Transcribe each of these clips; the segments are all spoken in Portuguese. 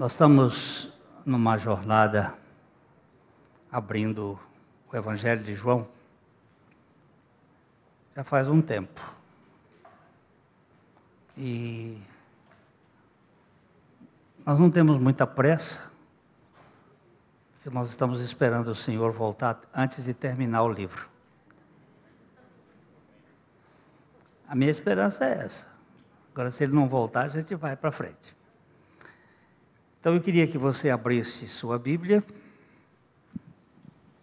Nós estamos numa jornada abrindo o Evangelho de João já faz um tempo. E nós não temos muita pressa, porque nós estamos esperando o Senhor voltar antes de terminar o livro. A minha esperança é essa. Agora, se ele não voltar, a gente vai para frente. Então, eu queria que você abrisse sua Bíblia,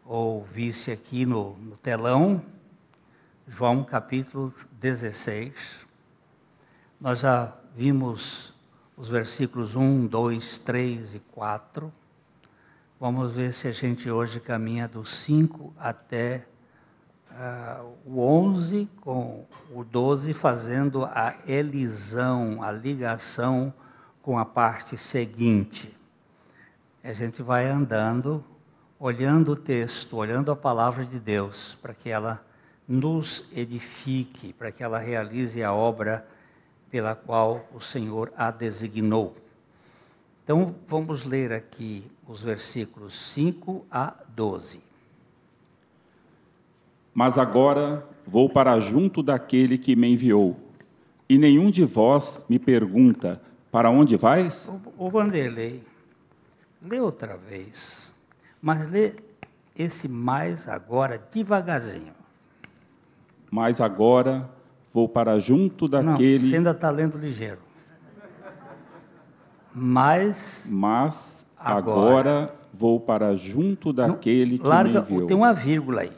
ou visse aqui no, no telão, João capítulo 16. Nós já vimos os versículos 1, 2, 3 e 4. Vamos ver se a gente hoje caminha do 5 até uh, o 11, com o 12 fazendo a elisão, a ligação com a parte seguinte. A gente vai andando, olhando o texto, olhando a palavra de Deus, para que ela nos edifique, para que ela realize a obra pela qual o Senhor a designou. Então, vamos ler aqui os versículos 5 a 12. Mas agora vou para junto daquele que me enviou, e nenhum de vós me pergunta: Para onde vais? O, Vanderlei, lê outra vez, mas lê esse mais agora devagarzinho. Mas agora vou para junto daquele. Não, você ainda está lendo ligeiro. Mas. Mas agora, agora vou para junto daquele que larga, me enviou. Tem uma vírgula aí.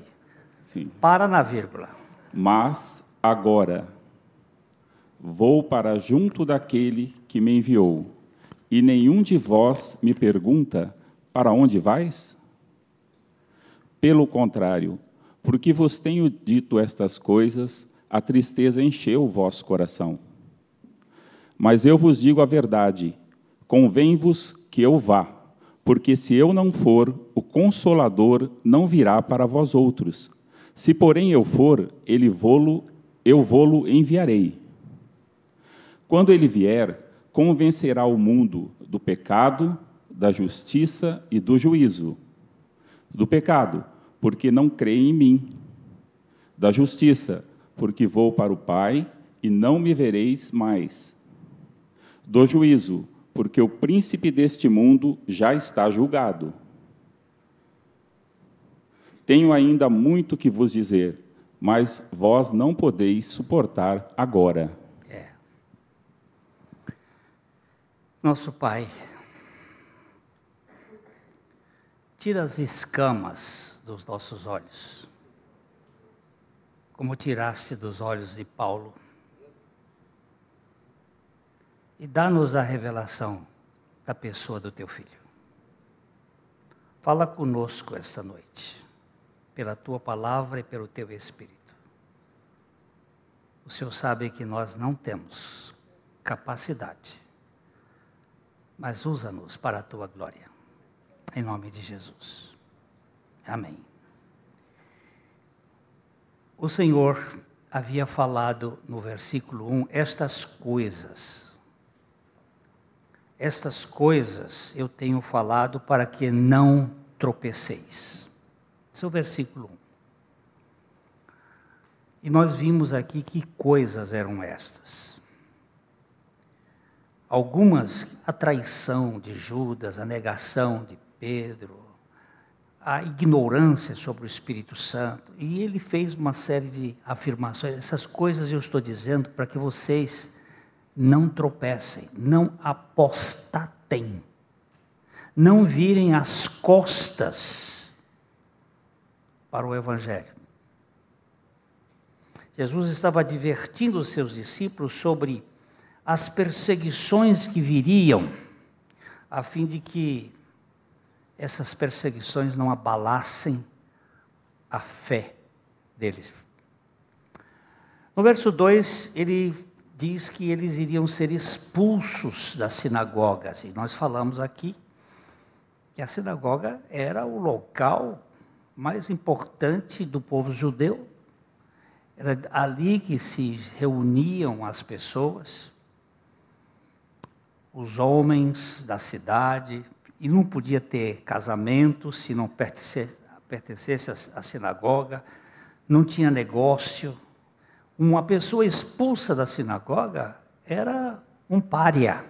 Sim. Para na vírgula. Mas agora vou para junto daquele que me enviou, e nenhum de vós me pergunta: Para onde vais? Pelo contrário, porque vos tenho dito estas coisas, a tristeza encheu o vosso coração. Mas eu vos digo a verdade: convém-vos que eu vá, porque se eu não for, o Consolador não virá para vós outros. Se, porém, eu for, ele vô eu vou-lo enviarei. Quando ele vier, convencerá o mundo do pecado, da justiça e do juízo. Do pecado, porque não creem em mim. Da justiça, porque vou para o Pai e não me vereis mais. Do juízo, porque o príncipe deste mundo já está julgado. Tenho ainda muito que vos dizer, mas vós não podeis suportar agora. É. Nosso Pai, tira as escamas dos nossos olhos, como tiraste dos olhos de Paulo, e dá-nos a revelação da pessoa do teu filho. Fala conosco esta noite pela tua palavra e pelo teu espírito. O Senhor sabe que nós não temos capacidade, mas usa-nos para a tua glória. Em nome de Jesus. Amém. O Senhor havia falado no versículo 1 estas coisas. Estas coisas eu tenho falado para que não tropeceis. Esse é o versículo 1. E nós vimos aqui que coisas eram estas. Algumas, a traição de Judas, a negação de Pedro, a ignorância sobre o Espírito Santo. E ele fez uma série de afirmações. Essas coisas eu estou dizendo para que vocês não tropecem, não apostatem, não virem as costas para o Evangelho. Jesus estava advertindo os seus discípulos sobre as perseguições que viriam, a fim de que essas perseguições não abalassem a fé deles. No verso 2, ele diz que eles iriam ser expulsos das sinagogas, e nós falamos aqui que a sinagoga era o local mais importante do povo judeu. Era ali que se reuniam as pessoas. Os homens da cidade, e não podia ter casamento se não pertencesse, à sinagoga, não tinha negócio. Uma pessoa expulsa da sinagoga era um pária.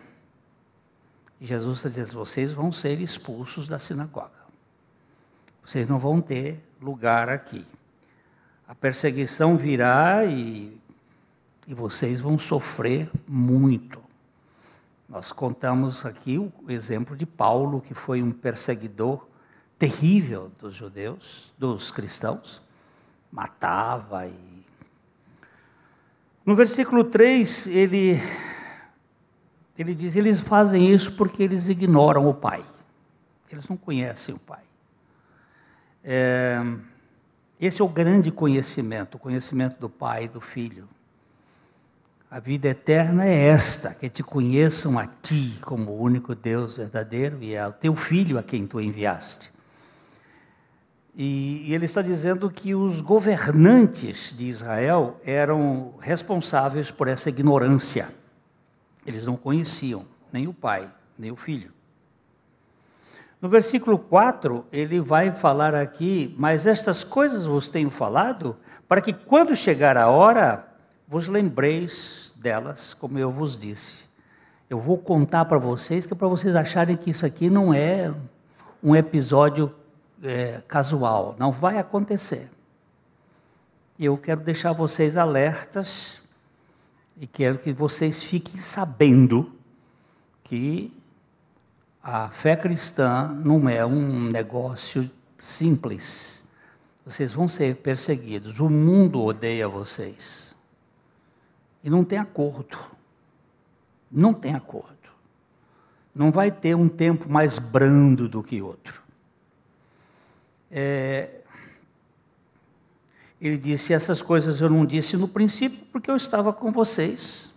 E Jesus está dizendo: vocês vão ser expulsos da sinagoga. Vocês não vão ter lugar aqui. A perseguição virá e, e vocês vão sofrer muito. Nós contamos aqui o exemplo de Paulo, que foi um perseguidor terrível dos judeus, dos cristãos, matava e. No versículo 3, ele, ele diz: eles fazem isso porque eles ignoram o Pai, eles não conhecem o Pai. É, esse é o grande conhecimento, o conhecimento do Pai e do Filho. A vida eterna é esta, que te conheçam a ti como o único Deus verdadeiro e ao teu filho a quem tu enviaste. E, e ele está dizendo que os governantes de Israel eram responsáveis por essa ignorância. Eles não conheciam nem o pai, nem o filho. No versículo 4, ele vai falar aqui: Mas estas coisas vos tenho falado, para que quando chegar a hora, vos lembreis delas, como eu vos disse. Eu vou contar para vocês, que é para vocês acharem que isso aqui não é um episódio é, casual, não vai acontecer. Eu quero deixar vocês alertas e quero que vocês fiquem sabendo que a fé cristã não é um negócio simples. Vocês vão ser perseguidos. O mundo odeia vocês. E não tem acordo. Não tem acordo. Não vai ter um tempo mais brando do que outro. É, ele disse: Essas coisas eu não disse no princípio, porque eu estava com vocês.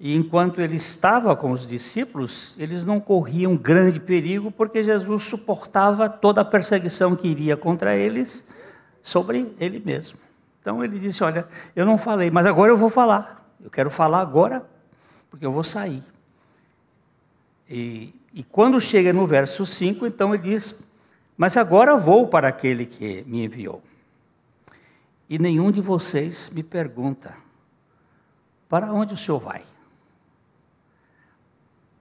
E enquanto ele estava com os discípulos, eles não corriam grande perigo, porque Jesus suportava toda a perseguição que iria contra eles sobre ele mesmo. Então ele disse: Olha, eu não falei, mas agora eu vou falar. Eu quero falar agora, porque eu vou sair. E, e quando chega no verso 5, então ele diz: Mas agora vou para aquele que me enviou. E nenhum de vocês me pergunta: Para onde o senhor vai?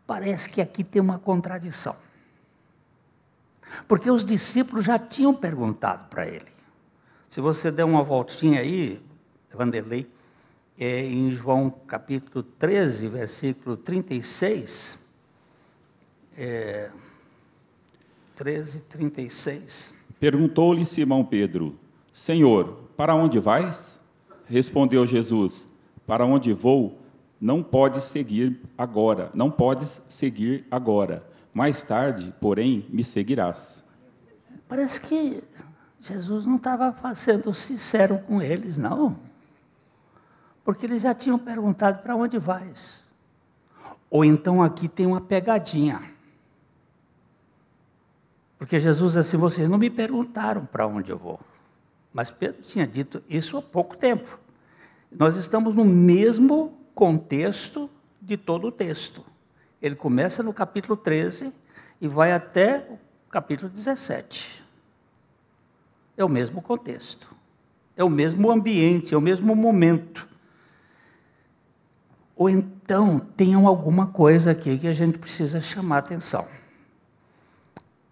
Parece que aqui tem uma contradição. Porque os discípulos já tinham perguntado para ele. Se você der uma voltinha aí, Vanderlei, é em João capítulo 13, versículo 36, é, 13, 36. Perguntou-lhe Simão Pedro: Senhor, para onde vais? Respondeu Jesus: Para onde vou, não podes seguir agora, não podes seguir agora. Mais tarde, porém, me seguirás. Parece que Jesus não estava sendo sincero com eles, não. Porque eles já tinham perguntado para onde vais. Ou então aqui tem uma pegadinha. Porque Jesus assim, vocês não me perguntaram para onde eu vou. Mas Pedro tinha dito isso há pouco tempo. Nós estamos no mesmo contexto de todo o texto. Ele começa no capítulo 13 e vai até o capítulo 17. É o mesmo contexto, é o mesmo ambiente, é o mesmo momento. Ou então tem alguma coisa aqui que a gente precisa chamar atenção.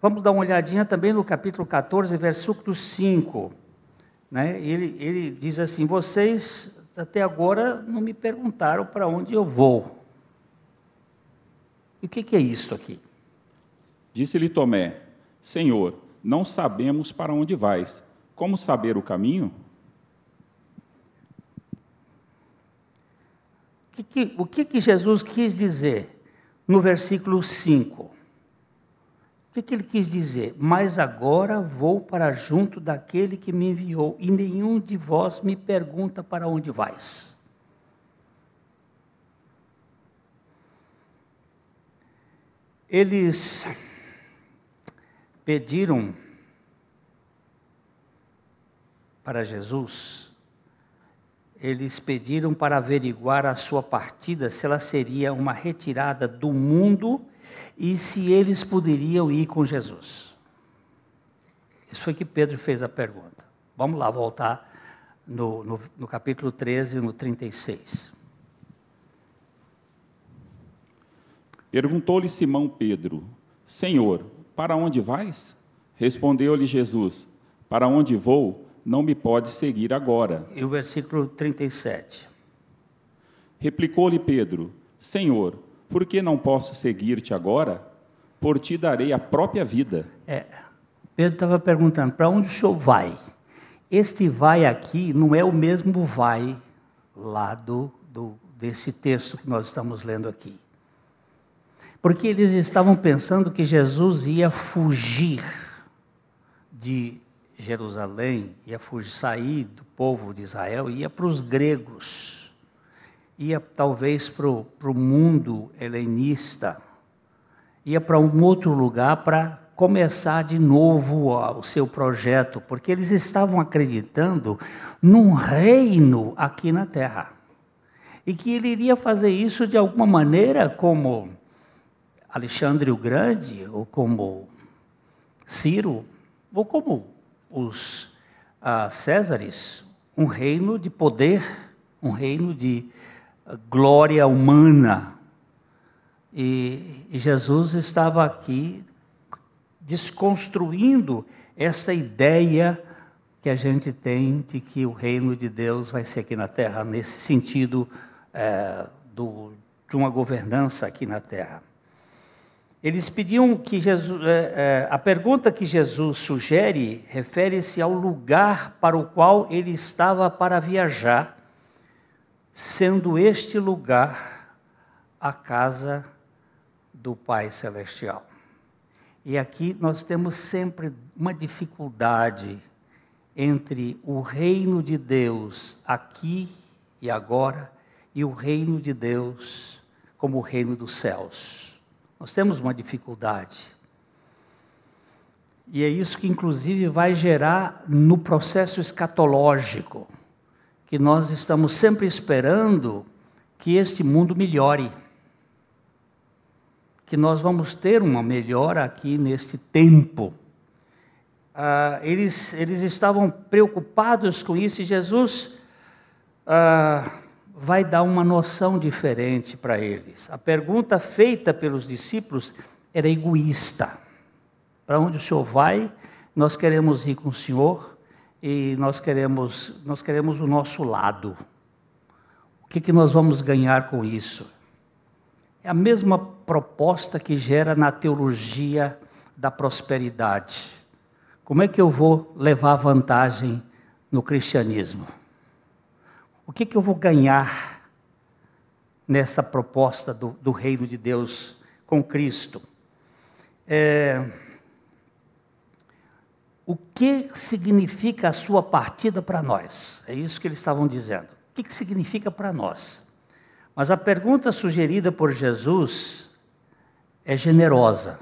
Vamos dar uma olhadinha também no capítulo 14, versículo 5. Né? Ele, ele diz assim: Vocês até agora não me perguntaram para onde eu vou. E o que, que é isso aqui? Disse-lhe Tomé: Senhor, não sabemos para onde vais. Como saber o caminho? O que, o que Jesus quis dizer no versículo 5? O que, que ele quis dizer? Mas agora vou para junto daquele que me enviou, e nenhum de vós me pergunta para onde vais. Eles pediram para Jesus eles pediram para averiguar a sua partida, se ela seria uma retirada do mundo e se eles poderiam ir com Jesus. Isso foi que Pedro fez a pergunta. Vamos lá voltar no, no, no capítulo 13, no 36. Perguntou-lhe Simão Pedro: Senhor, para onde vais? Respondeu-lhe Jesus: Para onde vou, não me pode seguir agora. E o versículo 37. Replicou-lhe Pedro: Senhor, por que não posso seguir-te agora? Por ti darei a própria vida. É, Pedro estava perguntando: para onde o senhor vai? Este vai aqui não é o mesmo vai lá do, do, desse texto que nós estamos lendo aqui. Porque eles estavam pensando que Jesus ia fugir de Jerusalém, ia fugir, sair do povo de Israel, ia para os gregos, ia talvez para o mundo helenista, ia para um outro lugar para começar de novo o seu projeto, porque eles estavam acreditando num reino aqui na terra. E que ele iria fazer isso de alguma maneira como Alexandre o Grande, ou como Ciro, ou como os uh, Césares, um reino de poder, um reino de uh, glória humana. E, e Jesus estava aqui desconstruindo essa ideia que a gente tem de que o reino de Deus vai ser aqui na terra, nesse sentido é, do, de uma governança aqui na terra. Eles pediam que Jesus. É, é, a pergunta que Jesus sugere refere-se ao lugar para o qual ele estava para viajar, sendo este lugar a casa do Pai Celestial. E aqui nós temos sempre uma dificuldade entre o reino de Deus aqui e agora e o reino de Deus como o reino dos céus. Nós temos uma dificuldade. E é isso que, inclusive, vai gerar no processo escatológico, que nós estamos sempre esperando que este mundo melhore. Que nós vamos ter uma melhora aqui neste tempo. Ah, eles, eles estavam preocupados com isso e Jesus ah, vai dar uma noção diferente para eles. A pergunta feita pelos discípulos era egoísta. Para onde o Senhor vai? Nós queremos ir com o Senhor e nós queremos, nós queremos o nosso lado. O que, que nós vamos ganhar com isso? É a mesma proposta que gera na teologia da prosperidade. Como é que eu vou levar vantagem no cristianismo? O que, que eu vou ganhar nessa proposta do, do reino de Deus com Cristo? É, o que significa a sua partida para nós? É isso que eles estavam dizendo. O que, que significa para nós? Mas a pergunta sugerida por Jesus é generosa,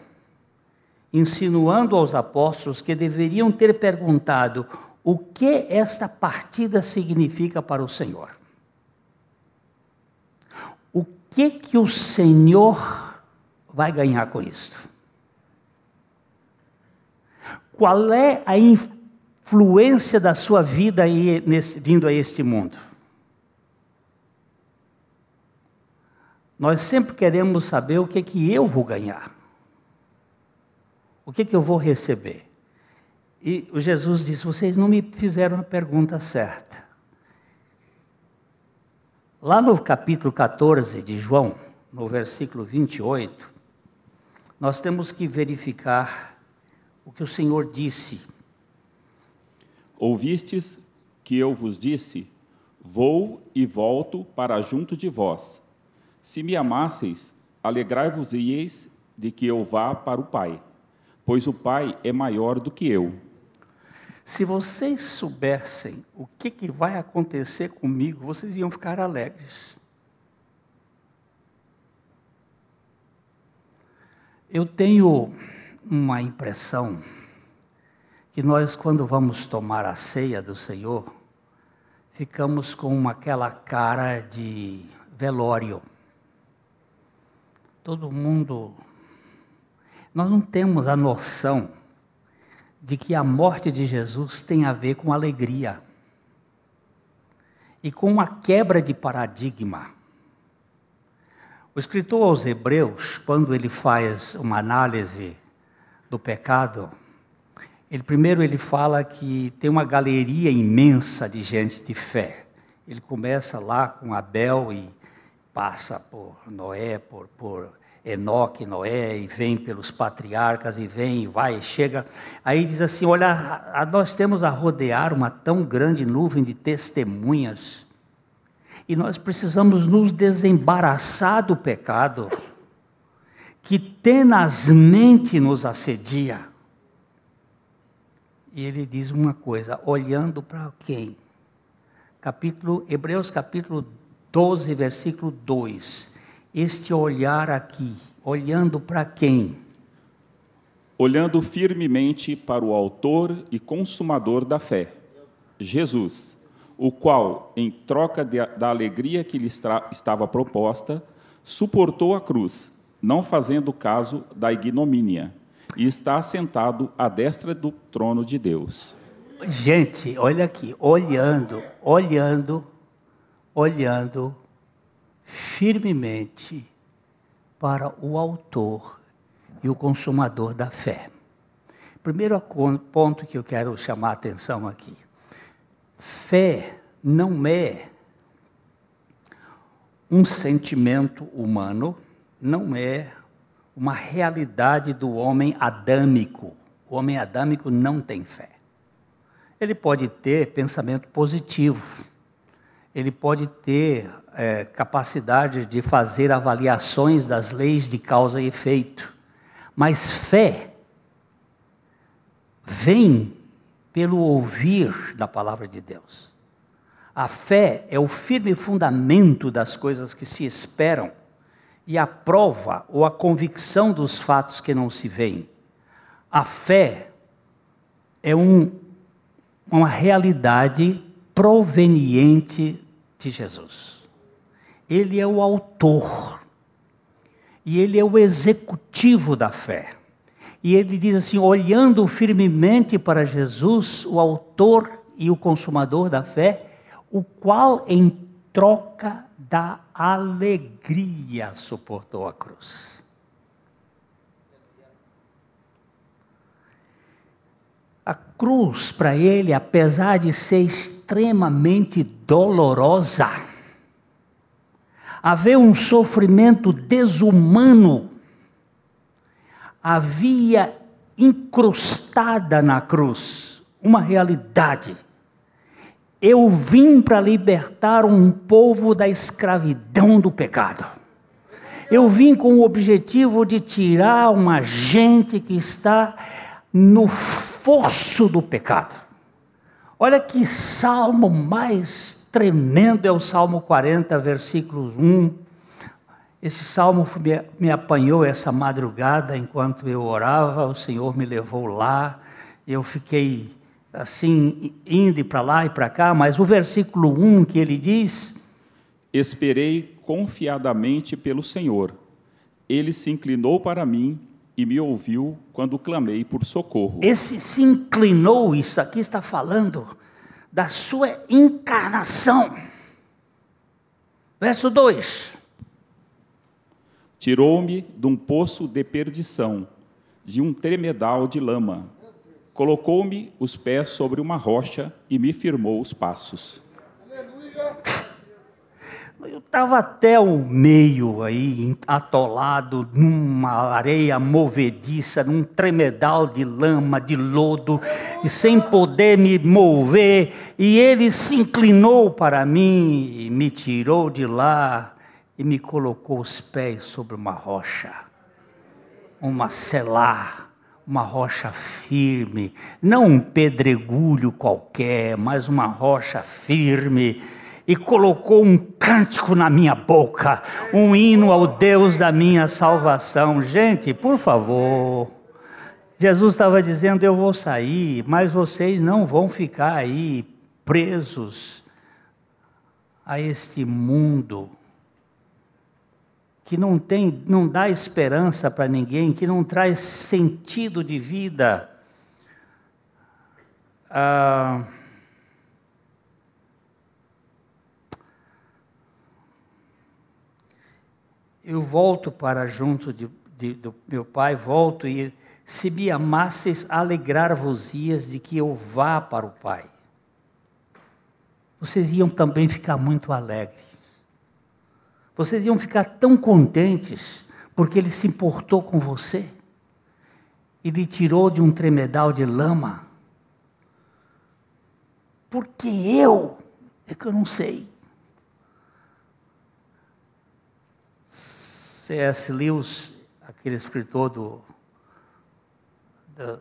insinuando aos apóstolos que deveriam ter perguntado o que esta partida significa para o Senhor. O que que o Senhor vai ganhar com isto? Qual é a influência da sua vida aí, nesse, vindo a este mundo? Nós sempre queremos saber o que que eu vou ganhar. O que que eu vou receber? E o Jesus disse: Vocês não me fizeram a pergunta certa. Lá no capítulo 14 de João, no versículo 28, nós temos que verificar o que o Senhor disse. Ouvistes que eu vos disse: Vou e volto para junto de vós. Se me amasseis, alegrai-vos-ieis de que eu vá para o Pai, pois o Pai é maior do que eu. Se vocês soubessem o que, que vai acontecer comigo, vocês iam ficar alegres. Eu tenho uma impressão que nós, quando vamos tomar a ceia do Senhor, ficamos com aquela cara de velório. Todo mundo. Nós não temos a noção de que a morte de Jesus tem a ver com alegria e com uma quebra de paradigma. O escritor aos Hebreus, quando ele faz uma análise do pecado, ele primeiro ele fala que tem uma galeria imensa de gente de fé. Ele começa lá com Abel e passa por Noé, por, por Enoque, Noé, e vem pelos patriarcas, e vem, e vai, e chega. Aí diz assim: Olha, nós temos a rodear uma tão grande nuvem de testemunhas, e nós precisamos nos desembaraçar do pecado que tenazmente nos assedia. E ele diz uma coisa, olhando para quem? Capítulo, Hebreus capítulo 12, versículo 2 este olhar aqui, olhando para quem? Olhando firmemente para o Autor e Consumador da fé, Jesus, o qual, em troca de, da alegria que lhe estava proposta, suportou a cruz, não fazendo caso da ignomínia, e está assentado à destra do trono de Deus. Gente, olha aqui, olhando, olhando, olhando firmemente para o autor e o consumador da fé. Primeiro ponto que eu quero chamar a atenção aqui. Fé não é um sentimento humano, não é uma realidade do homem adâmico. O homem adâmico não tem fé. Ele pode ter pensamento positivo, ele pode ter é, capacidade de fazer avaliações das leis de causa e efeito, mas fé vem pelo ouvir da palavra de Deus. A fé é o firme fundamento das coisas que se esperam e a prova ou a convicção dos fatos que não se veem. A fé é um, uma realidade proveniente de Jesus. Ele é o autor e ele é o executivo da fé. E ele diz assim: olhando firmemente para Jesus, o autor e o consumador da fé, o qual em troca da alegria suportou a cruz. A cruz para ele, apesar de ser extremamente dolorosa, haver um sofrimento desumano, havia incrustada na cruz uma realidade. Eu vim para libertar um povo da escravidão do pecado. Eu vim com o objetivo de tirar uma gente que está no fosso do pecado. Olha que salmo mais tremendo é o Salmo 40, versículos 1. Esse salmo me, apanhou essa madrugada enquanto eu orava, o Senhor me levou lá, eu fiquei assim, indo para lá e para cá, mas o versículo 1 que ele diz: Esperei confiadamente pelo Senhor, ele se inclinou para mim e me ouviu quando clamei por socorro. Esse se inclinou, isso aqui está falando da sua encarnação. Verso 2: Tirou-me de um poço de perdição, de um tremedal de lama. Colocou-me os pés sobre uma rocha e me firmou os passos. Eu estava até o meio aí, atolado numa areia movediça, num tremedal de lama, de lodo, e sem poder me mover. E ele se inclinou para mim e me tirou de lá e me colocou os pés sobre uma rocha, uma selá, uma rocha firme, não um pedregulho qualquer, mas uma rocha firme e colocou um cântico na minha boca, um hino ao Deus da minha salvação. Gente, por favor. Jesus estava dizendo: Eu vou sair, mas vocês não vão ficar aí presos a este mundo que não tem, não dá esperança para ninguém, que não traz sentido de vida. Ah, eu volto para junto de, de, do meu pai, volto e se me amasseis, alegrar-vos-ias de que eu vá para o pai. Vocês iam também ficar muito alegres. Vocês iam ficar tão contentes porque ele se importou com você e lhe tirou de um tremedal de lama. Porque eu, é que eu não sei. C.S. Lewis, aquele escritor do,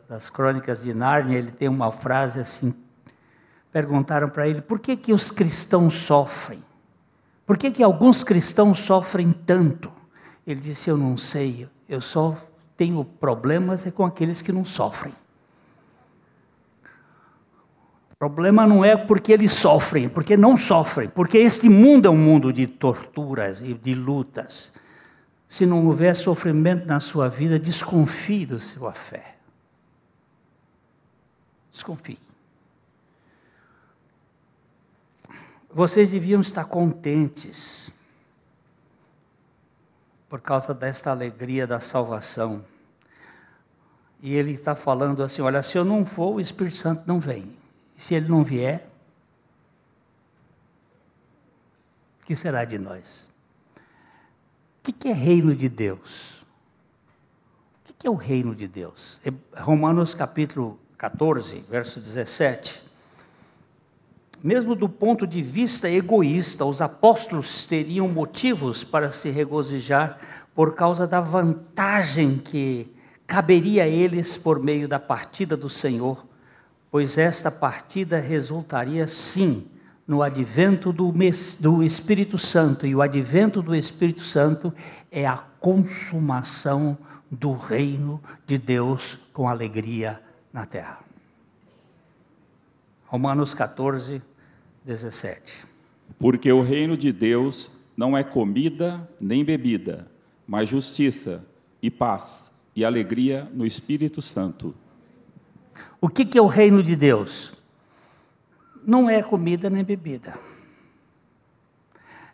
das Crônicas de Nárnia, ele tem uma frase assim. Perguntaram para ele por que, que os cristãos sofrem. Por que, que alguns cristãos sofrem tanto? Ele disse: Eu não sei, eu só tenho problemas é com aqueles que não sofrem. Problema não é porque eles sofrem, porque não sofrem, porque este mundo é um mundo de torturas e de lutas. Se não houver sofrimento na sua vida, desconfie da sua fé. Desconfie. Vocês deviam estar contentes por causa desta alegria da salvação. E ele está falando assim: olha, se eu não for, o Espírito Santo não vem. E se ele não vier, o que será de nós? O que é reino de Deus? O que é o reino de Deus? Romanos capítulo 14, verso 17 mesmo do ponto de vista egoísta, os apóstolos teriam motivos para se regozijar por causa da vantagem que caberia a eles por meio da partida do Senhor, pois esta partida resultaria sim no advento do, do Espírito Santo, e o advento do Espírito Santo é a consumação do reino de Deus com alegria na terra. Romanos 14, 17. Porque o reino de Deus não é comida nem bebida, mas justiça e paz e alegria no Espírito Santo. O que, que é o reino de Deus? Não é comida nem bebida.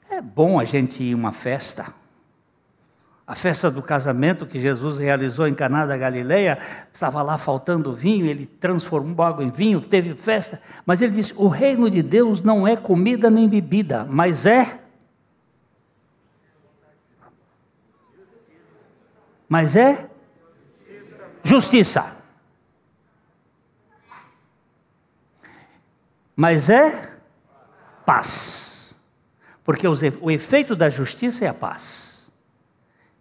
É bom a gente ir a uma festa a festa do casamento que Jesus realizou em Caná da Galileia, estava lá faltando vinho, ele transformou água em vinho, teve festa, mas ele disse: "O reino de Deus não é comida nem bebida, mas é Mas é justiça. Mas é paz. Porque o efeito da justiça é a paz.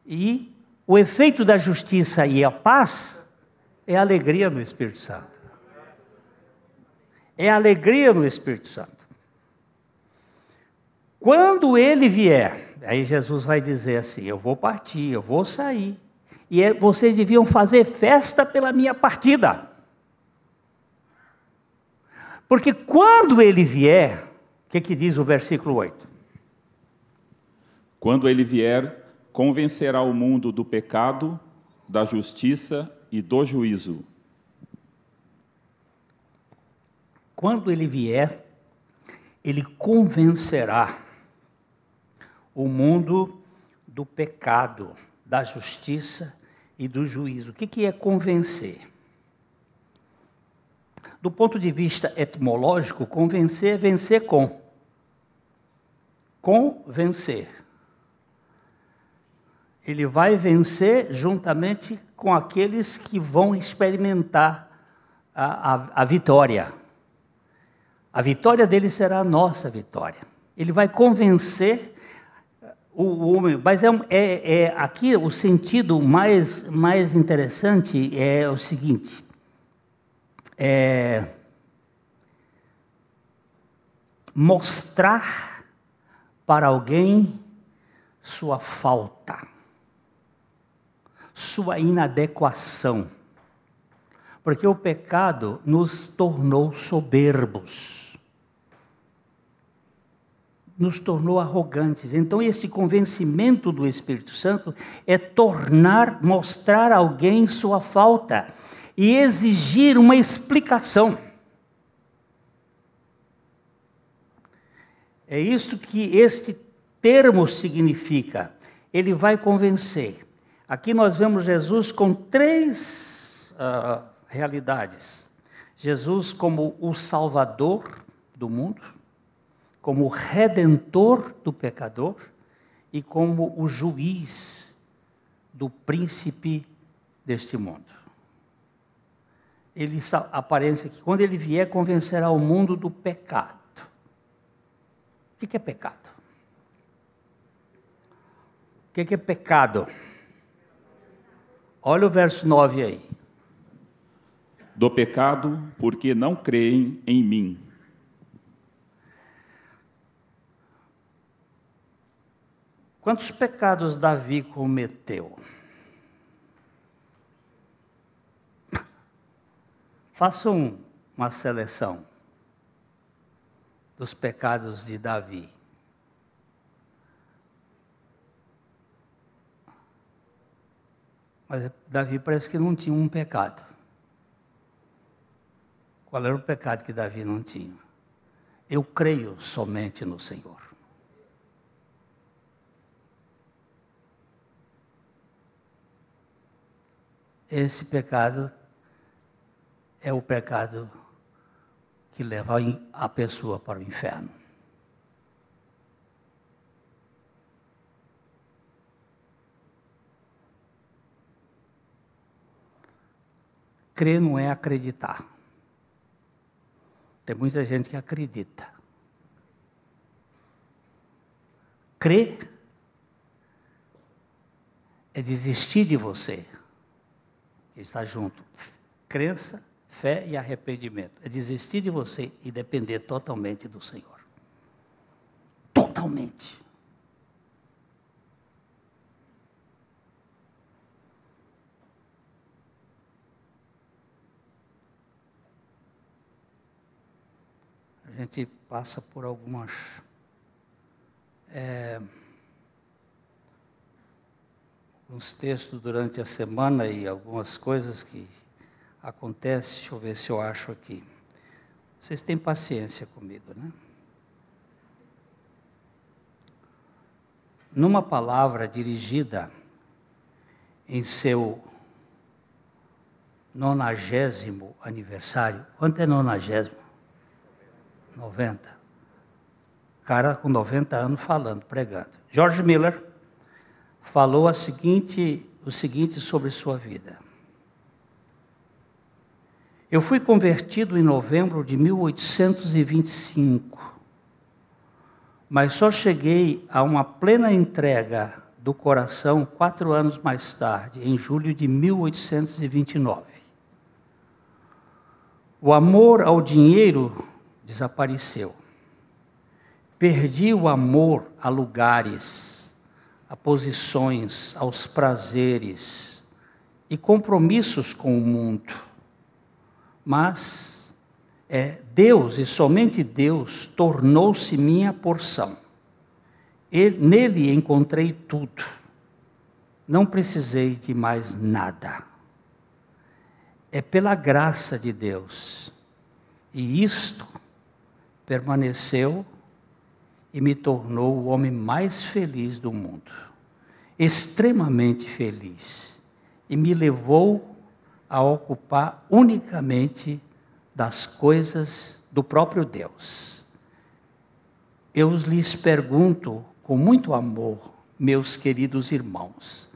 E o efeito da justiça e a paz é a alegria no Espírito Santo. É a alegria no Espírito Santo. Quando ele vier, aí Jesus vai dizer assim: Eu vou partir, eu vou sair. E é, vocês deviam fazer festa pela minha partida. Porque quando ele vier, o que, que diz o versículo 8? Quando ele vier, convencerá o mundo do pecado, da justiça e do juízo. Quando ele vier, ele convencerá o mundo do pecado, da justiça e do juízo. O que é convencer? Do ponto de vista etimológico, convencer vencer com. Convencer ele vai vencer juntamente com aqueles que vão experimentar a, a, a vitória. A vitória dele será a nossa vitória. Ele vai convencer o homem, mas é, é, é, aqui o sentido mais, mais interessante é o seguinte: é mostrar para alguém sua falta sua inadequação. Porque o pecado nos tornou soberbos. nos tornou arrogantes. Então, esse convencimento do Espírito Santo é tornar, mostrar a alguém sua falta e exigir uma explicação. É isso que este termo significa. Ele vai convencer. Aqui nós vemos Jesus com três uh, realidades: Jesus como o Salvador do mundo, como redentor do pecador e como o juiz do príncipe deste mundo. Ele aparece que quando ele vier convencerá o mundo do pecado. O que é pecado? O que é pecado? Olha o verso 9 aí. Do pecado, porque não creem em mim. Quantos pecados Davi cometeu? Faça um, uma seleção dos pecados de Davi. Mas Davi parece que não tinha um pecado. Qual era o pecado que Davi não tinha? Eu creio somente no Senhor. esse pecado é o pecado que leva a pessoa para o inferno. Crer não é acreditar. Tem muita gente que acredita. Crer é desistir de você está junto. Crença, fé e arrependimento. É desistir de você e depender totalmente do Senhor. Totalmente. A gente passa por algumas. É, uns textos durante a semana e algumas coisas que acontecem. Deixa eu ver se eu acho aqui. Vocês têm paciência comigo, né? Numa palavra dirigida em seu nonagésimo aniversário. Quanto é nonagésimo? 90. Cara com 90 anos falando, pregando. George Miller falou a seguinte, o seguinte sobre sua vida. Eu fui convertido em novembro de 1825, mas só cheguei a uma plena entrega do coração quatro anos mais tarde, em julho de 1829. O amor ao dinheiro desapareceu. Perdi o amor a lugares a posições, aos prazeres e compromissos com o mundo. Mas é, Deus e somente Deus tornou-se minha porção. Ele, nele encontrei tudo. Não precisei de mais nada. É pela graça de Deus. E isto permaneceu e me tornou o homem mais feliz do mundo. Extremamente feliz. E me levou a ocupar unicamente das coisas do próprio Deus. Eu lhes pergunto com muito amor, meus queridos irmãos,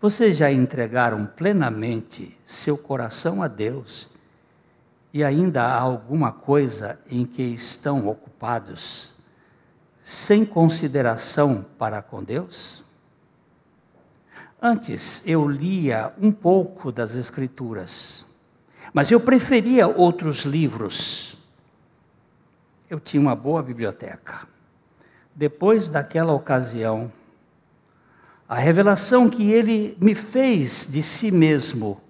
vocês já entregaram plenamente seu coração a Deus e ainda há alguma coisa em que estão ocupados? sem consideração para com Deus? Antes eu lia um pouco das Escrituras, mas eu preferia outros livros. Eu tinha uma boa biblioteca. Depois daquela ocasião, a revelação que ele me fez de si mesmo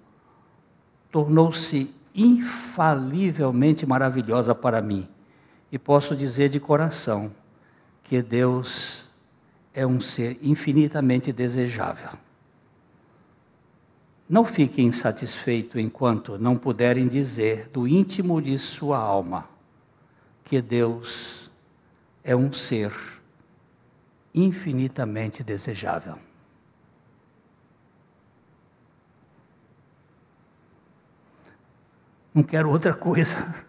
tornou-se infalivelmente maravilhosa para mim. E posso dizer de coração, que Deus é um ser infinitamente desejável. Não fiquem insatisfeitos enquanto não puderem dizer do íntimo de sua alma que Deus é um ser infinitamente desejável. Não quero outra coisa.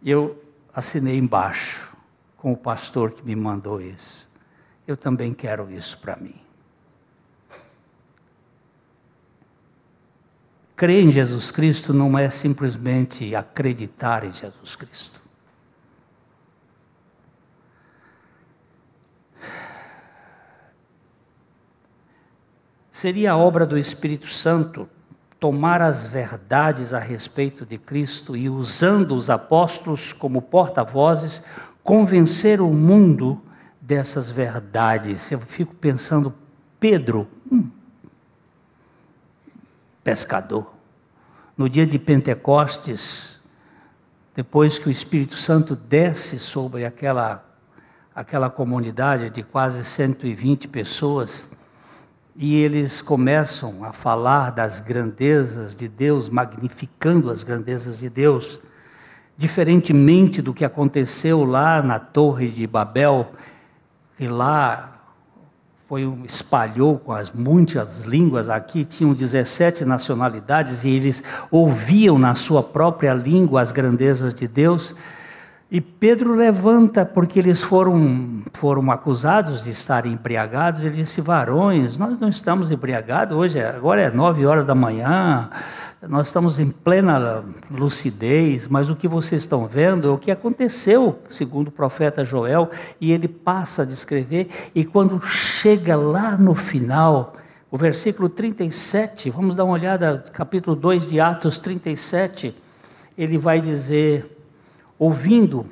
Eu assinei embaixo com o pastor que me mandou isso. Eu também quero isso para mim. Crer em Jesus Cristo não é simplesmente acreditar em Jesus Cristo. Seria a obra do Espírito Santo tomar as verdades a respeito de Cristo e, usando os apóstolos como porta-vozes, convencer o mundo dessas verdades. Eu fico pensando, Pedro, hum, pescador. No dia de Pentecostes, depois que o Espírito Santo desce sobre aquela, aquela comunidade de quase 120 pessoas, e eles começam a falar das grandezas de Deus, magnificando as grandezas de Deus, diferentemente do que aconteceu lá na Torre de Babel, que lá foi espalhou com as muitas línguas aqui, tinham 17 nacionalidades e eles ouviam na sua própria língua as grandezas de Deus. E Pedro levanta, porque eles foram, foram acusados de estarem embriagados. Ele disse: Varões, nós não estamos embriagados, hoje, é, agora é nove horas da manhã, nós estamos em plena lucidez, mas o que vocês estão vendo é o que aconteceu, segundo o profeta Joel, e ele passa a descrever, e quando chega lá no final, o versículo 37, vamos dar uma olhada, capítulo 2 de Atos 37, ele vai dizer ouvindo.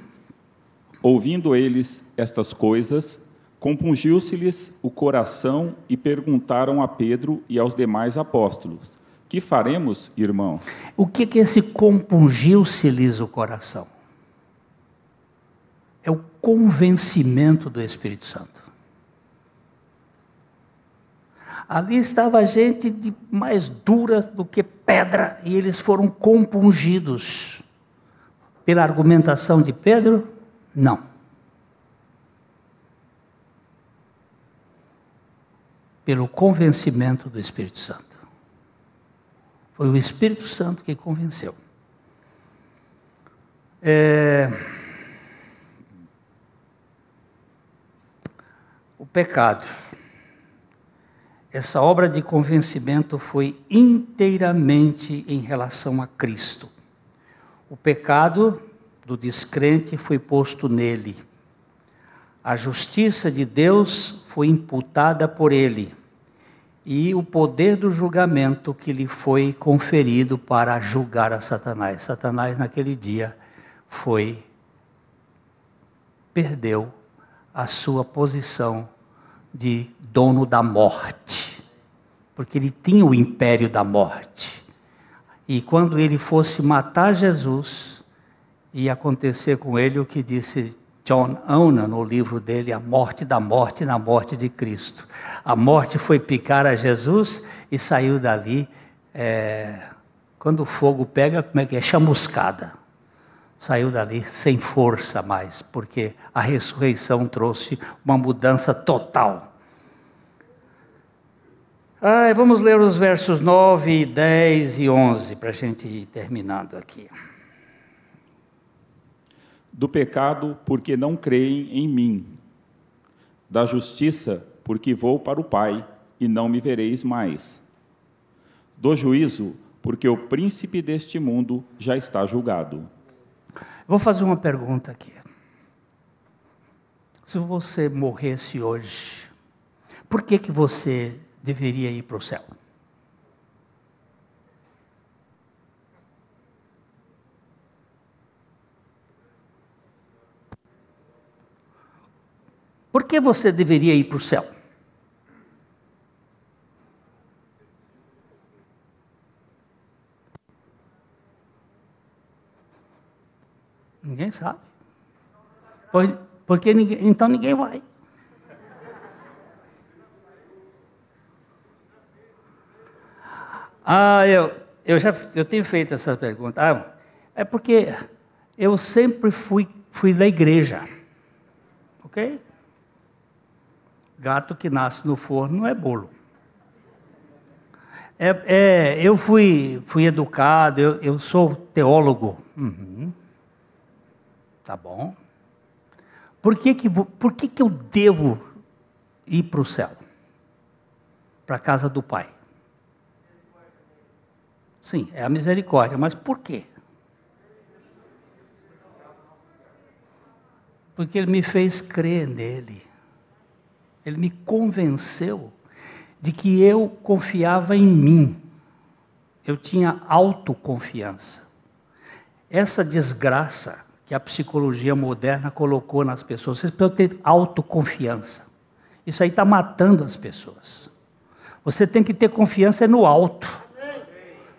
Ouvindo eles estas coisas, compungiu-se-lhes o coração e perguntaram a Pedro e aos demais apóstolos: Que faremos, irmãos? O que que esse compungiu-se-lhes o coração? É o convencimento do Espírito Santo. Ali estava gente de mais dura do que pedra e eles foram compungidos. Pela argumentação de Pedro? Não. Pelo convencimento do Espírito Santo. Foi o Espírito Santo que convenceu. É... O pecado. Essa obra de convencimento foi inteiramente em relação a Cristo. O pecado do descrente foi posto nele. A justiça de Deus foi imputada por ele. E o poder do julgamento que lhe foi conferido para julgar a Satanás. Satanás, naquele dia, foi. perdeu a sua posição de dono da morte. Porque ele tinha o império da morte. E quando ele fosse matar Jesus, ia acontecer com ele o que disse John Onan no livro dele, A Morte da Morte na Morte de Cristo. A morte foi picar a Jesus e saiu dali. É, quando o fogo pega, como é que é? Chamuscada. Saiu dali sem força mais, porque a ressurreição trouxe uma mudança total ah, vamos ler os versos 9, 10 e 11 para a gente ir terminando aqui. Do pecado, porque não creem em mim. Da justiça, porque vou para o Pai e não me vereis mais. Do juízo, porque o príncipe deste mundo já está julgado. Vou fazer uma pergunta aqui. Se você morresse hoje, por que, que você deveria ir para o céu. Por que você deveria ir para o céu? Ninguém sabe. Pois, Porque ninguém, então ninguém vai. Ah, eu, eu já eu tenho feito essa pergunta. Ah, é porque eu sempre fui, fui da igreja. Ok? Gato que nasce no forno não é bolo. É, é, eu fui, fui educado, eu, eu sou teólogo. Uhum. Tá bom. Por que, que, por que, que eu devo ir para o céu? Para a casa do Pai? Sim, é a misericórdia, mas por quê? Porque ele me fez crer nele. Ele me convenceu de que eu confiava em mim. Eu tinha autoconfiança. Essa desgraça que a psicologia moderna colocou nas pessoas, vocês precisam ter autoconfiança. Isso aí está matando as pessoas. Você tem que ter confiança no alto.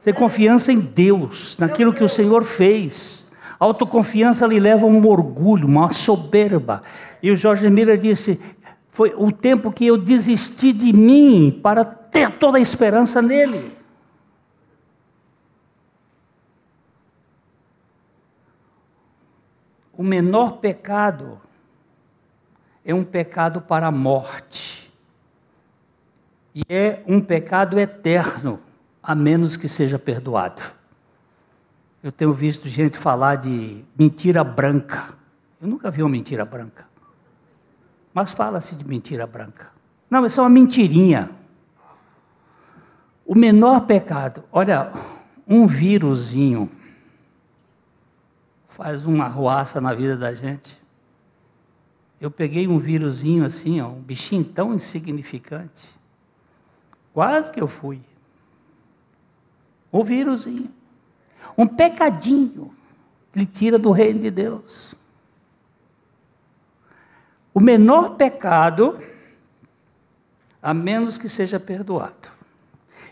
Ter confiança em Deus, naquilo que o Senhor fez. Autoconfiança lhe leva a um orgulho, uma soberba. E o Jorge Miller disse: foi o tempo que eu desisti de mim para ter toda a esperança nele. O menor pecado é um pecado para a morte. E é um pecado eterno, a menos que seja perdoado. Eu tenho visto gente falar de mentira branca. Eu nunca vi uma mentira branca. Mas fala-se de mentira branca. Não, isso é uma mentirinha. O menor pecado, olha, um vírusinho faz uma arruaça na vida da gente. Eu peguei um vírusinho assim, um bichinho tão insignificante. Quase que eu fui. Um vírusinho. Um pecadinho. Ele tira do reino de Deus. O menor pecado, a menos que seja perdoado.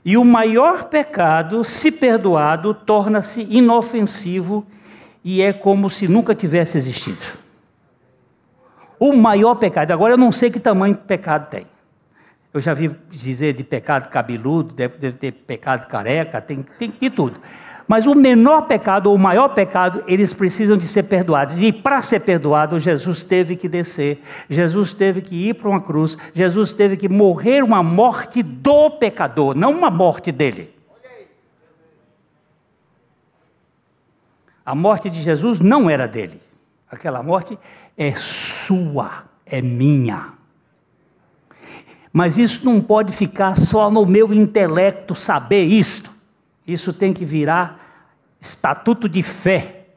E o maior pecado, se perdoado, torna-se inofensivo e é como se nunca tivesse existido. O maior pecado, agora eu não sei que tamanho pecado tem. Eu já vi dizer de pecado cabeludo, deve, deve ter pecado careca, tem, tem de tudo. Mas o menor pecado ou o maior pecado, eles precisam de ser perdoados. E para ser perdoado, Jesus teve que descer, Jesus teve que ir para uma cruz, Jesus teve que morrer uma morte do pecador, não uma morte dele. A morte de Jesus não era dele. Aquela morte é sua, é minha. Mas isso não pode ficar só no meu intelecto saber isto. Isso tem que virar estatuto de fé.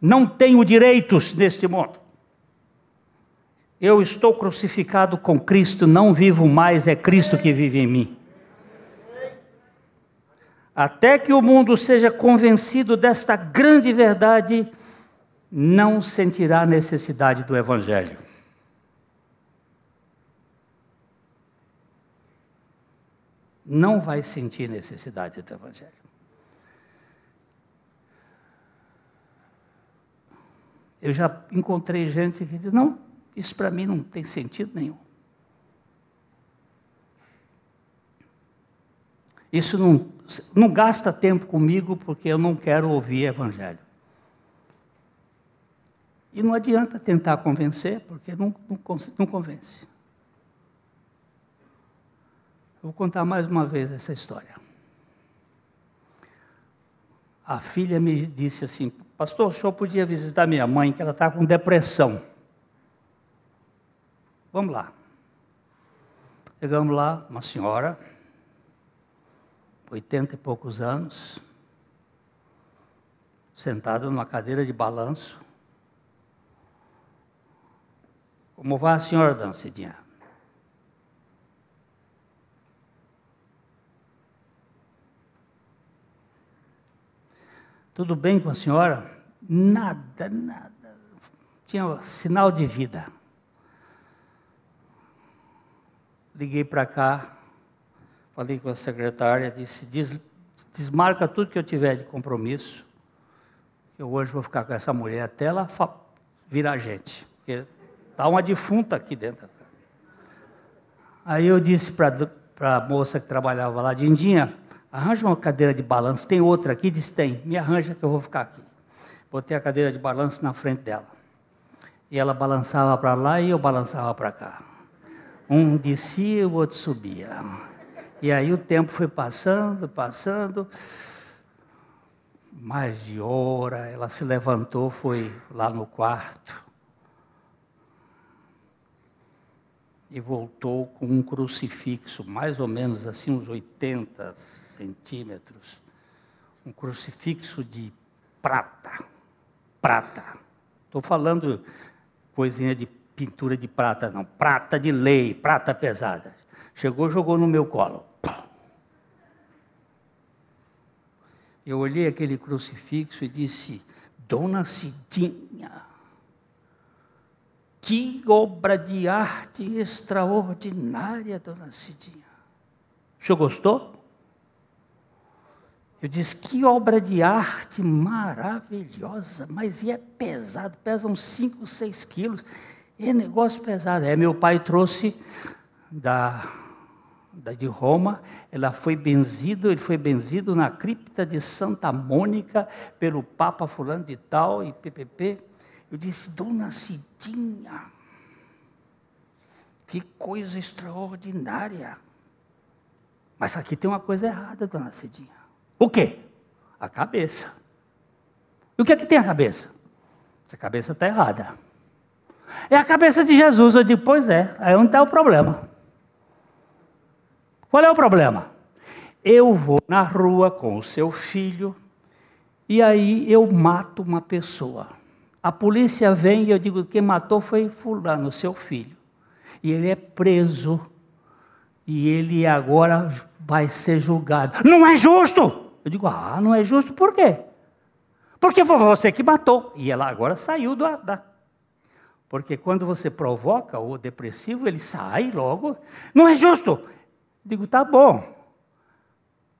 Não tenho direitos neste mundo. Eu estou crucificado com Cristo, não vivo mais, é Cristo que vive em mim. Até que o mundo seja convencido desta grande verdade, não sentirá necessidade do Evangelho. Não vai sentir necessidade do Evangelho. Eu já encontrei gente que diz: não, isso para mim não tem sentido nenhum. Isso não, não gasta tempo comigo porque eu não quero ouvir Evangelho. E não adianta tentar convencer, porque não, não, não convence. Vou contar mais uma vez essa história. A filha me disse assim: Pastor, o senhor podia visitar minha mãe, que ela está com depressão. Vamos lá. Chegamos lá, uma senhora, oitenta e poucos anos, sentada numa cadeira de balanço. Como vai a senhora, dona Cidinha? Tudo bem com a senhora? Nada, nada. Tinha sinal de vida. Liguei para cá, falei com a secretária, disse: Des, desmarca tudo que eu tiver de compromisso, que eu hoje vou ficar com essa mulher até ela virar gente. Porque está uma defunta aqui dentro. Aí eu disse para a moça que trabalhava lá, Dindinha, arranja uma cadeira de balanço, tem outra aqui? Diz, tem, me arranja que eu vou ficar aqui. Botei a cadeira de balanço na frente dela. E ela balançava para lá e eu balançava para cá. Um descia o outro subia. E aí o tempo foi passando, passando. Mais de hora, ela se levantou, foi lá no quarto. E voltou com um crucifixo, mais ou menos assim, uns 80 centímetros. Um crucifixo de prata. Prata. Estou falando coisinha de pintura de prata, não. Prata de lei, prata pesada. Chegou, jogou no meu colo. Eu olhei aquele crucifixo e disse: Dona Cidinha, que obra de arte extraordinária, Dona Cidinha. O senhor gostou? Eu disse: Que obra de arte maravilhosa, mas e é pesado, pesa uns 5, 6 quilos. É negócio pesado. É, meu pai trouxe da da de Roma, ela foi benzido, ele foi benzido na cripta de Santa Mônica pelo Papa fulano de tal e PPP. Eu disse, Dona Cidinha, que coisa extraordinária. Mas aqui tem uma coisa errada, Dona Cidinha. O quê? A cabeça. E o que é que tem a cabeça? Essa cabeça está errada. É a cabeça de Jesus. Eu digo, pois é, aí onde está o problema. Qual é o problema? Eu vou na rua com o seu filho e aí eu mato uma pessoa. A polícia vem e eu digo: quem matou foi Fulano, seu filho. E ele é preso. E ele agora vai ser julgado. Não é justo! Eu digo: ah, não é justo, por quê? Porque foi você que matou. E ela agora saiu da, da porque quando você provoca o depressivo, ele sai logo. Não é justo. Digo, tá bom.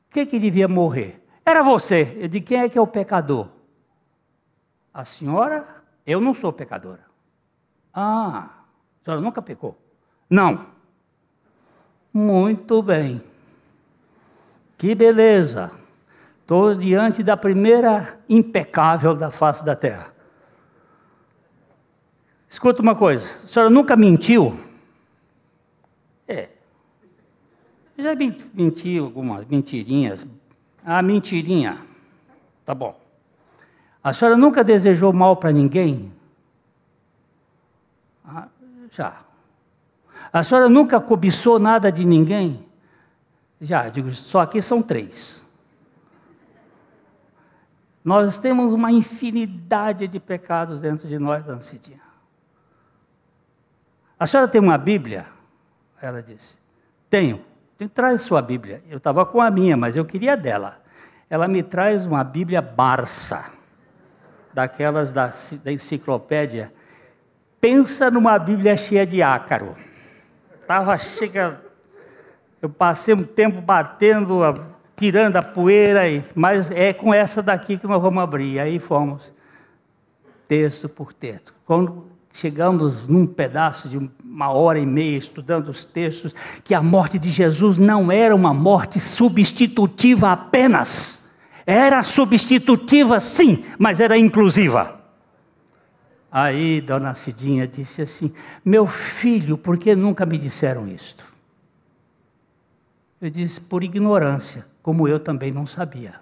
Quem que devia morrer? Era você. Eu digo, quem é que é o pecador? A senhora? Eu não sou pecadora. Ah, a senhora nunca pecou? Não. Muito bem. Que beleza. Estou diante da primeira impecável da face da terra. Escuta uma coisa, a senhora nunca mentiu? É, já menti algumas mentirinhas. Ah, mentirinha. Tá bom. A senhora nunca desejou mal para ninguém? Ah, já. A senhora nunca cobiçou nada de ninguém? Já, digo, só aqui são três. Nós temos uma infinidade de pecados dentro de nós, Dona Cidinha. A senhora tem uma Bíblia? Ela disse. Tenho. Traz sua Bíblia. Eu estava com a minha, mas eu queria dela. Ela me traz uma Bíblia Barça, daquelas da, da enciclopédia. Pensa numa Bíblia cheia de ácaro. Estava cheia. Eu passei um tempo batendo, tirando a poeira, mas é com essa daqui que nós vamos abrir. Aí fomos, texto por texto. Quando chegamos num pedaço de uma hora e meia estudando os textos, que a morte de Jesus não era uma morte substitutiva apenas. Era substitutiva, sim, mas era inclusiva. Aí Dona Cidinha disse assim: Meu filho, por que nunca me disseram isto? Eu disse: Por ignorância, como eu também não sabia.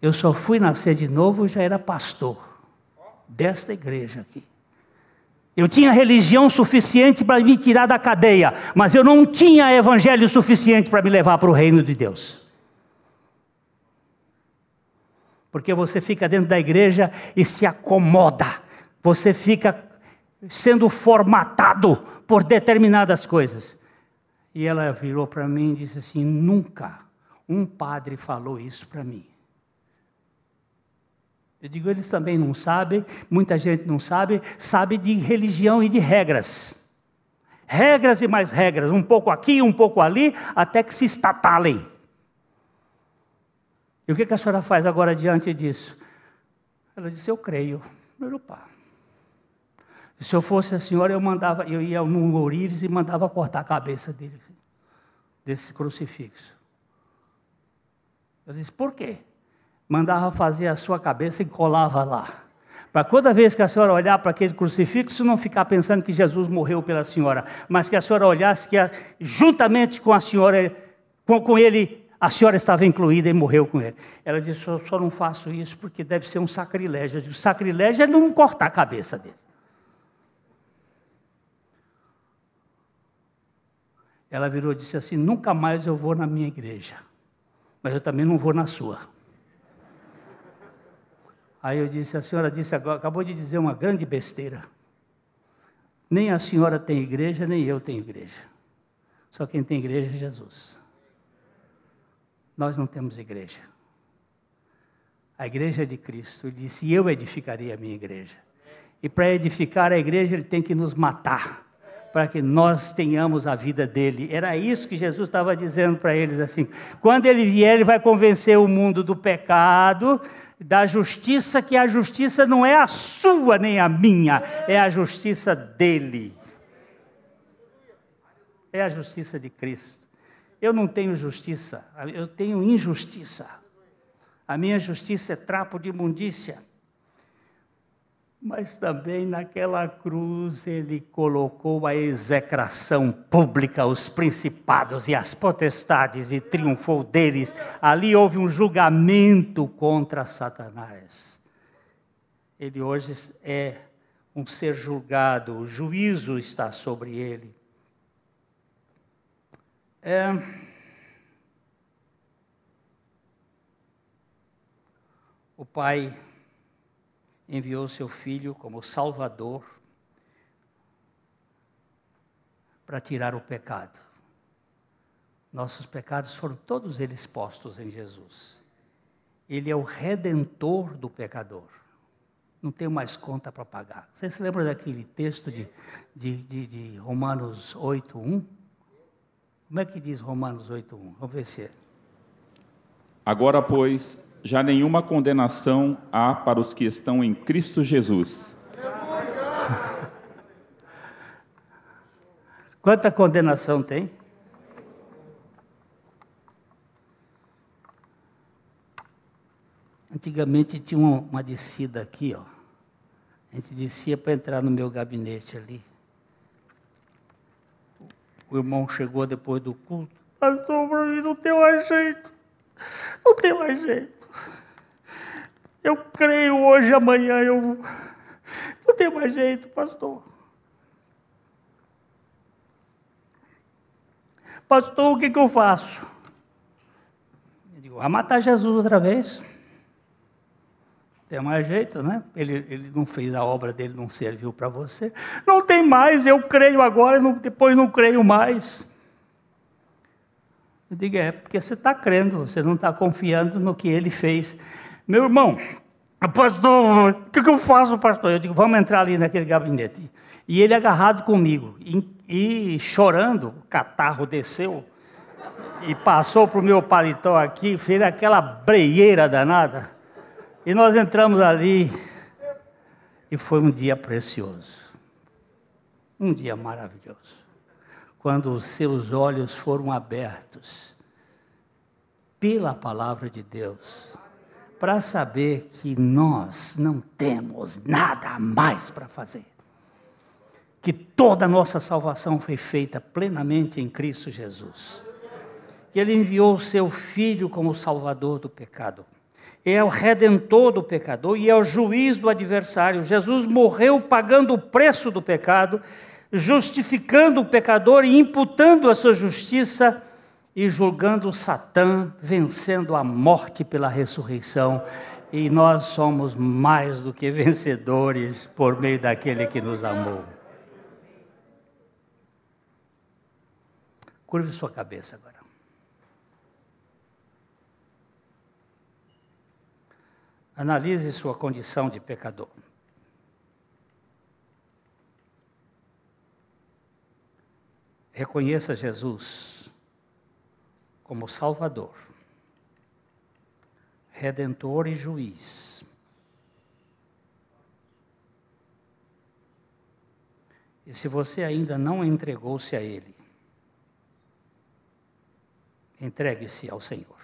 Eu só fui nascer de novo, já era pastor desta igreja aqui. Eu tinha religião suficiente para me tirar da cadeia, mas eu não tinha evangelho suficiente para me levar para o reino de Deus. Porque você fica dentro da igreja e se acomoda, você fica sendo formatado por determinadas coisas. E ela virou para mim e disse assim: nunca um padre falou isso para mim. Eu digo, eles também não sabem, muita gente não sabe, sabe de religião e de regras. Regras e mais regras, um pouco aqui, um pouco ali, até que se estatalem. E o que a senhora faz agora diante disso? Ela disse, eu creio. Opa, Se eu fosse a senhora, eu mandava, eu ia num ourives e mandava cortar a cabeça dele, desse crucifixo. Eu disse, por quê? Mandava fazer a sua cabeça e colava lá. Para toda vez que a senhora olhar para aquele crucifixo, não ficar pensando que Jesus morreu pela senhora, mas que a senhora olhasse que juntamente com a senhora, com ele, a senhora estava incluída e morreu com ele. Ela disse: Eu só não faço isso porque deve ser um sacrilégio. O sacrilégio é não cortar a cabeça dele. Ela virou e disse assim: Nunca mais eu vou na minha igreja, mas eu também não vou na sua. Aí eu disse: A senhora disse agora, acabou de dizer uma grande besteira. Nem a senhora tem igreja, nem eu tenho igreja. Só quem tem igreja é Jesus. Nós não temos igreja. A igreja é de Cristo. Ele disse: Eu edificarei a minha igreja. E para edificar a igreja, ele tem que nos matar para que nós tenhamos a vida dele. Era isso que Jesus estava dizendo para eles assim. Quando ele vier, ele vai convencer o mundo do pecado, da justiça, que a justiça não é a sua nem a minha, é a justiça dele. É a justiça de Cristo. Eu não tenho justiça, eu tenho injustiça. A minha justiça é trapo de imundícia mas também naquela cruz ele colocou a execração pública, os principados e as potestades e triunfou deles. Ali houve um julgamento contra Satanás. Ele hoje é um ser julgado, o juízo está sobre ele. É... O pai enviou seu filho como Salvador para tirar o pecado. Nossos pecados foram todos eles postos em Jesus. Ele é o redentor do pecador. Não tenho mais conta para pagar. Você se lembra daquele texto de, de, de, de Romanos 8.1? Como é que diz Romanos 8.1? Vamos ver se é. Agora, pois, já nenhuma condenação há para os que estão em Cristo Jesus. Quanta condenação tem? Antigamente tinha uma, uma descida aqui, ó. A gente descia para entrar no meu gabinete ali. O irmão chegou depois do culto. Pastor, para mim não tem mais jeito. Não tem mais jeito. Eu creio hoje, amanhã eu. Não tem mais jeito, pastor. Pastor, o que, que eu faço? Eu digo, vai matar Jesus outra vez. Tem mais jeito, né? Ele, ele não fez a obra dele, não serviu para você. Não tem mais, eu creio agora, não, depois não creio mais. Eu digo, é porque você está crendo, você não está confiando no que ele fez. Meu irmão, pastor, o que, que, eu faço, pastor? Eu digo, vamos entrar ali naquele gabinete. E ele agarrado comigo, e, e chorando, o catarro desceu, e passou para o meu paletó aqui, fez aquela breieira danada. E nós entramos ali, e foi um dia precioso. Um dia maravilhoso. Quando os seus olhos foram abertos pela palavra de Deus para saber que nós não temos nada mais para fazer. Que toda a nossa salvação foi feita plenamente em Cristo Jesus. Que Ele enviou o seu Filho como Salvador do pecado. É o redentor do pecador e é o juiz do adversário. Jesus morreu pagando o preço do pecado, justificando o pecador e imputando a sua justiça e julgando Satã, vencendo a morte pela ressurreição. E nós somos mais do que vencedores por meio daquele que nos amou. Curve sua cabeça agora. Analise sua condição de pecador. Reconheça Jesus como Salvador, Redentor e Juiz. E se você ainda não entregou-se a Ele, entregue-se ao Senhor.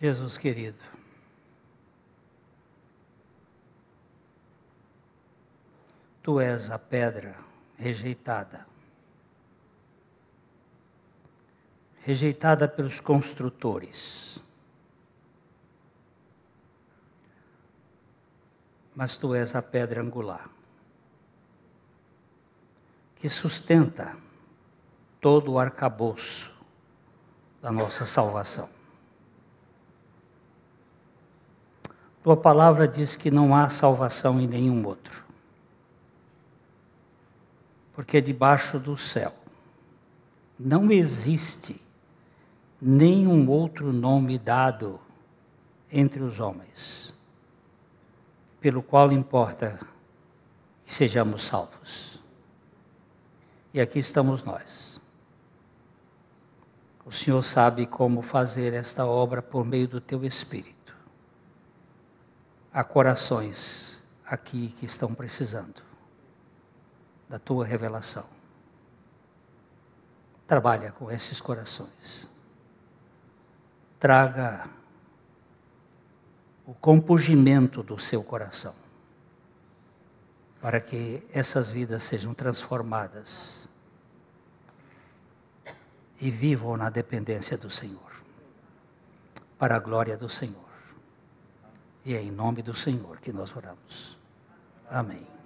Jesus querido, tu és a pedra rejeitada, rejeitada pelos construtores, mas tu és a pedra angular que sustenta todo o arcabouço da nossa salvação. Tua palavra diz que não há salvação em nenhum outro. Porque debaixo do céu não existe nenhum outro nome dado entre os homens, pelo qual importa que sejamos salvos. E aqui estamos nós. O Senhor sabe como fazer esta obra por meio do teu Espírito há corações aqui que estão precisando da tua revelação. Trabalha com esses corações. Traga o compungimento do seu coração, para que essas vidas sejam transformadas e vivam na dependência do Senhor, para a glória do Senhor. E é em nome do Senhor que nós oramos. Amém.